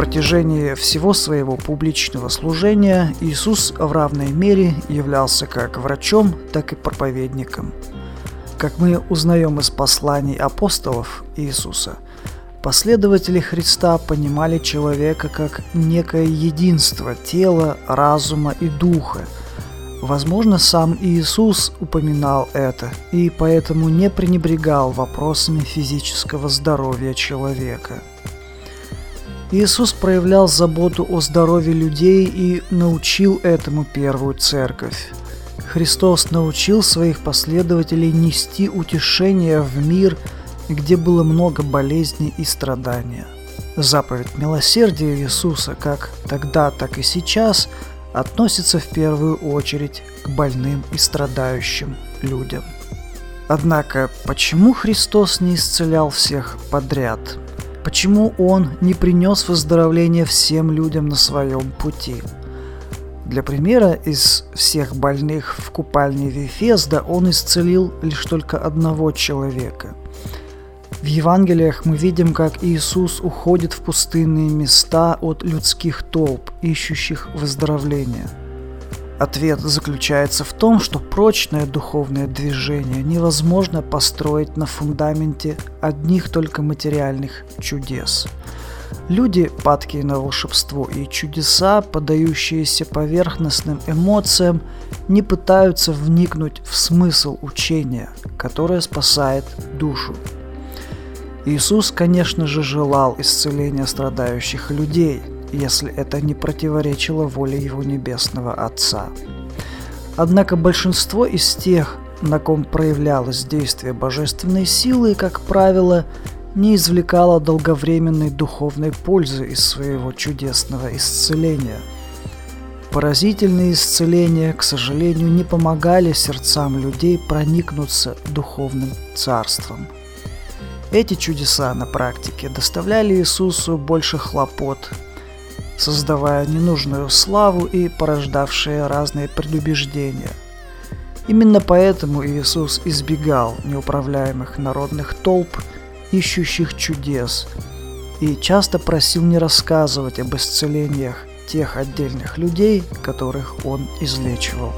протяжении всего своего публичного служения Иисус в равной мере являлся как врачом, так и проповедником. Как мы узнаем из посланий апостолов Иисуса, последователи Христа понимали человека как некое единство тела, разума и духа. Возможно, сам Иисус упоминал это и поэтому не пренебрегал вопросами физического здоровья человека – Иисус проявлял заботу о здоровье людей и научил этому первую церковь. Христос научил своих последователей нести утешение в мир, где было много болезней и страдания. Заповедь милосердия Иисуса, как тогда, так и сейчас, относится в первую очередь к больным и страдающим людям. Однако, почему Христос не исцелял всех подряд – Почему он не принес выздоровление всем людям на своем пути? Для примера, из всех больных в купальне Вифезда он исцелил лишь только одного человека. В Евангелиях мы видим, как Иисус уходит в пустынные места от людских толп, ищущих выздоровления – Ответ заключается в том, что прочное духовное движение невозможно построить на фундаменте одних только материальных чудес. Люди, падкие на волшебство и чудеса, подающиеся поверхностным эмоциям, не пытаются вникнуть в смысл учения, которое спасает душу. Иисус, конечно же, желал исцеления страдающих людей – если это не противоречило воле его небесного Отца. Однако большинство из тех, на ком проявлялось действие божественной силы, как правило, не извлекало долговременной духовной пользы из своего чудесного исцеления. Поразительные исцеления, к сожалению, не помогали сердцам людей проникнуться духовным царством. Эти чудеса на практике доставляли Иисусу больше хлопот, создавая ненужную славу и порождавшие разные предубеждения. Именно поэтому Иисус избегал неуправляемых народных толп, ищущих чудес, и часто просил не рассказывать об исцелениях тех отдельных людей, которых он излечивал.